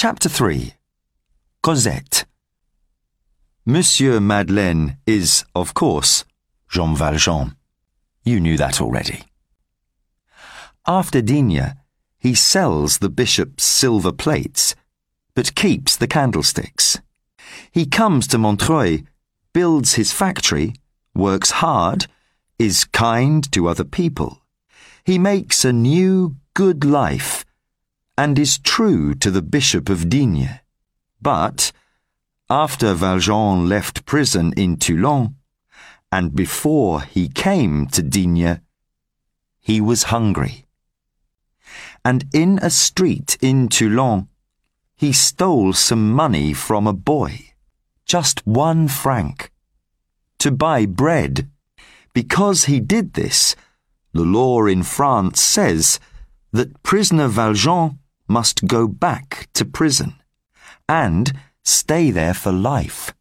Chapter 3 Cosette Monsieur Madeleine is, of course, Jean Valjean. You knew that already. After Digne, he sells the bishop's silver plates, but keeps the candlesticks. He comes to Montreuil, builds his factory, works hard, is kind to other people. He makes a new, good life, and is true to the Bishop of Digne. But, after Valjean left prison in Toulon, and before he came to Digne, he was hungry. And in a street in Toulon, he stole some money from a boy, just one franc, to buy bread. Because he did this, the law in France says that prisoner Valjean must go back to prison and stay there for life.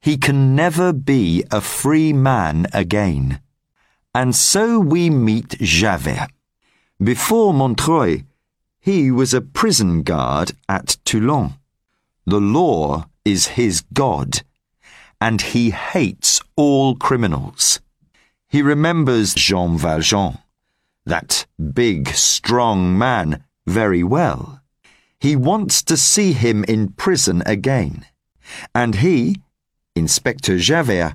He can never be a free man again. And so we meet Javert. Before Montreuil, he was a prison guard at Toulon. The law is his God, and he hates all criminals. He remembers Jean Valjean, that big, strong man, very well. He wants to see him in prison again, and he Inspector Javert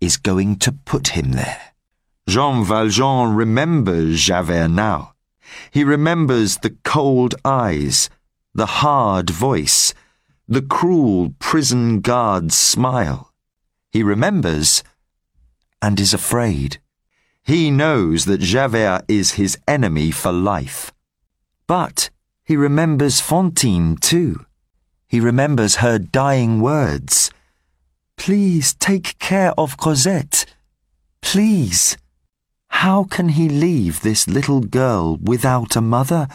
is going to put him there. Jean Valjean remembers Javert now. He remembers the cold eyes, the hard voice, the cruel prison guard's smile. He remembers and is afraid. He knows that Javert is his enemy for life. But he remembers Fantine too. He remembers her dying words. Please take care of Cosette. Please. How can he leave this little girl without a mother,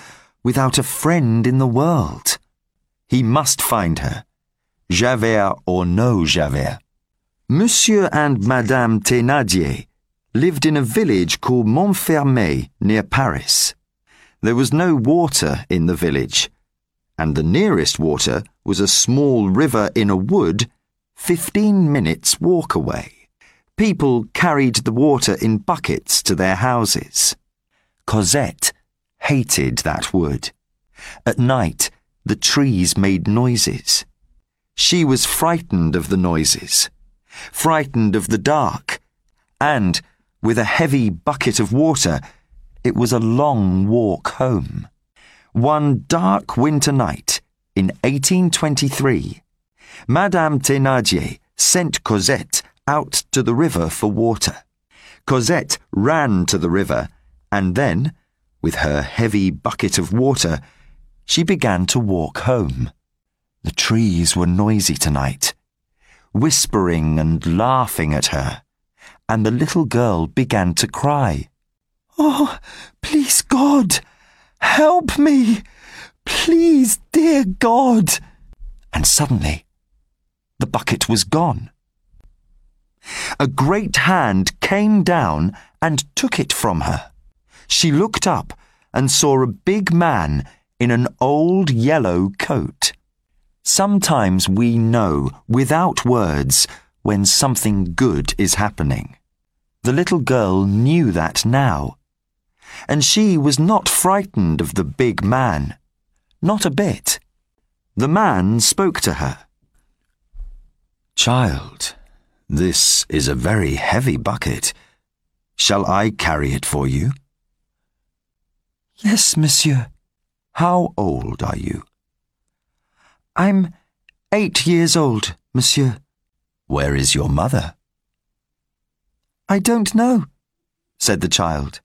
without a friend in the world? He must find her. Javert or no Javert. Monsieur and Madame Thénardier lived in a village called Montfermeil near Paris. There was no water in the village, and the nearest water was a small river in a wood 15 minutes walk away. People carried the water in buckets to their houses. Cosette hated that wood. At night, the trees made noises. She was frightened of the noises, frightened of the dark, and, with a heavy bucket of water, it was a long walk home. One dark winter night in 1823, Madame Thénardier sent Cosette out to the river for water. Cosette ran to the river and then, with her heavy bucket of water, she began to walk home. The trees were noisy tonight, whispering and laughing at her, and the little girl began to cry. Oh, please, God, help me! Please, dear God! And suddenly, the bucket was gone. A great hand came down and took it from her. She looked up and saw a big man in an old yellow coat. Sometimes we know, without words, when something good is happening. The little girl knew that now. And she was not frightened of the big man. Not a bit. The man spoke to her. Child, this is a very heavy bucket. Shall I carry it for you? Yes, monsieur. How old are you? I'm eight years old, monsieur. Where is your mother? I don't know, said the child.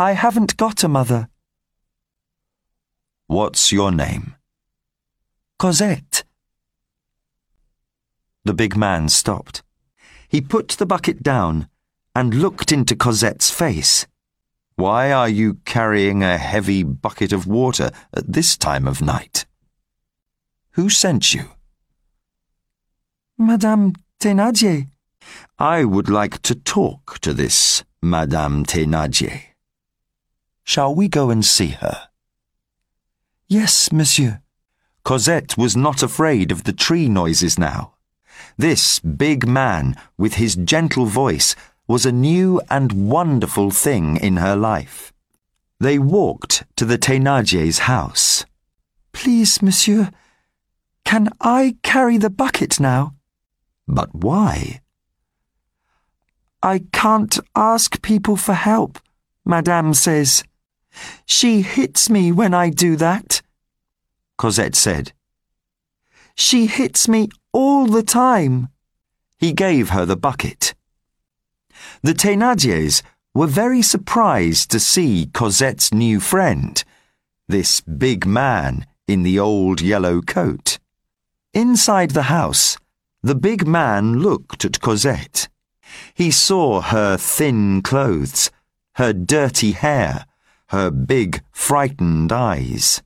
I haven't got a mother. What's your name? Cosette. The big man stopped. He put the bucket down and looked into Cosette's face. Why are you carrying a heavy bucket of water at this time of night? Who sent you? Madame Thénardier. I would like to talk to this Madame Thénardier. Shall we go and see her? Yes, monsieur. Cosette was not afraid of the tree noises now. This big man, with his gentle voice, was a new and wonderful thing in her life. They walked to the Thénardiers' house. Please, monsieur, can I carry the bucket now? But why? I can't ask people for help, Madame says. She hits me when I do that, Cosette said. She hits me all the time. He gave her the bucket. The Thénardiers were very surprised to see Cosette's new friend, this big man in the old yellow coat. Inside the house, the big man looked at Cosette. He saw her thin clothes, her dirty hair, her big, frightened eyes.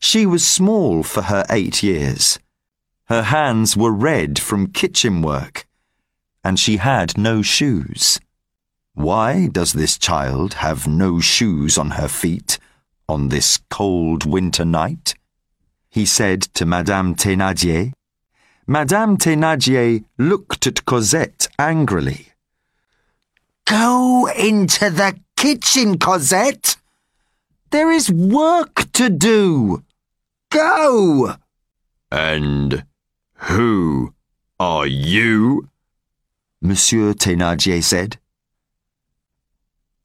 She was small for her eight years. Her hands were red from kitchen work, and she had no shoes. Why does this child have no shoes on her feet on this cold winter night? He said to Madame Thénardier. Madame Thénardier looked at Cosette angrily. Go into the kitchen, Cosette. There is work to do. Go! And who are you? Monsieur Thénardier said.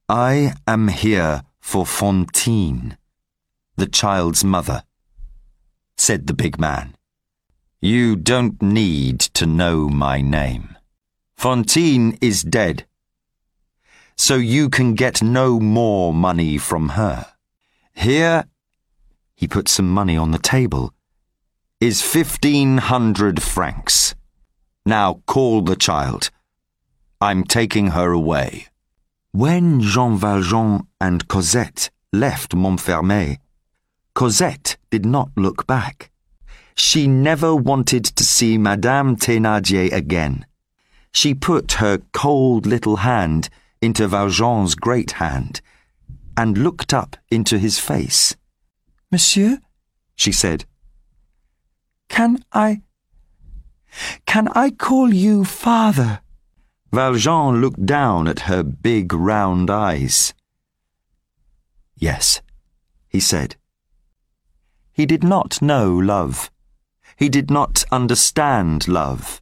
I am here for Fantine, the child's mother, said the big man. You don't need to know my name. Fantine is dead, so you can get no more money from her. Here, he put some money on the table, is fifteen hundred francs. Now call the child. I'm taking her away. When Jean Valjean and Cosette left Montfermeil, Cosette did not look back. She never wanted to see Madame Thénardier again. She put her cold little hand into Valjean's great hand and looked up into his face. Monsieur, she said, can I. Can I call you father? Valjean looked down at her big round eyes. Yes, he said. He did not know love. He did not understand love.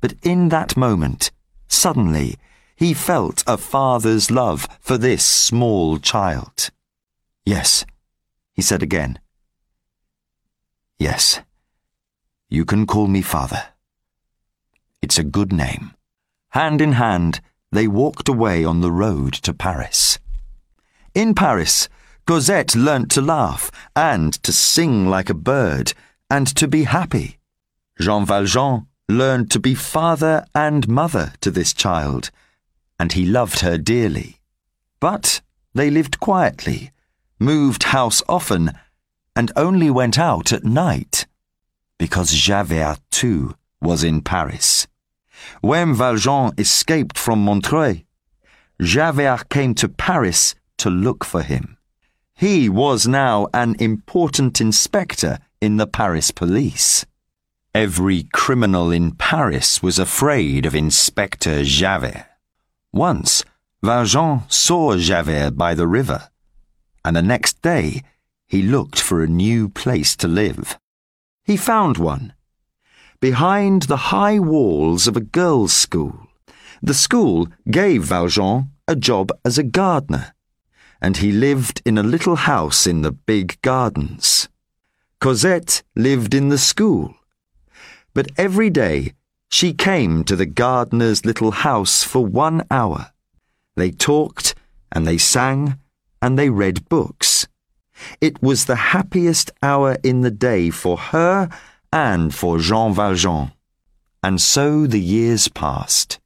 But in that moment, suddenly, he felt a father's love for this small child. Yes, he said again. Yes, you can call me father. It's a good name. Hand in hand, they walked away on the road to Paris. In Paris, Cosette learnt to laugh and to sing like a bird and to be happy. Jean Valjean learned to be father and mother to this child, and he loved her dearly. But they lived quietly, moved house often, and only went out at night, because Javert, too, was in Paris. When Valjean escaped from Montreuil, Javert came to Paris to look for him. He was now an important inspector in the Paris police. Every criminal in Paris was afraid of Inspector Javert. Once, Valjean saw Javert by the river, and the next day he looked for a new place to live. He found one behind the high walls of a girls' school. The school gave Valjean a job as a gardener, and he lived in a little house in the big gardens. Cosette lived in the school, but every day she came to the gardener's little house for one hour. They talked and they sang and they read books. It was the happiest hour in the day for her and for Jean Valjean. And so the years passed.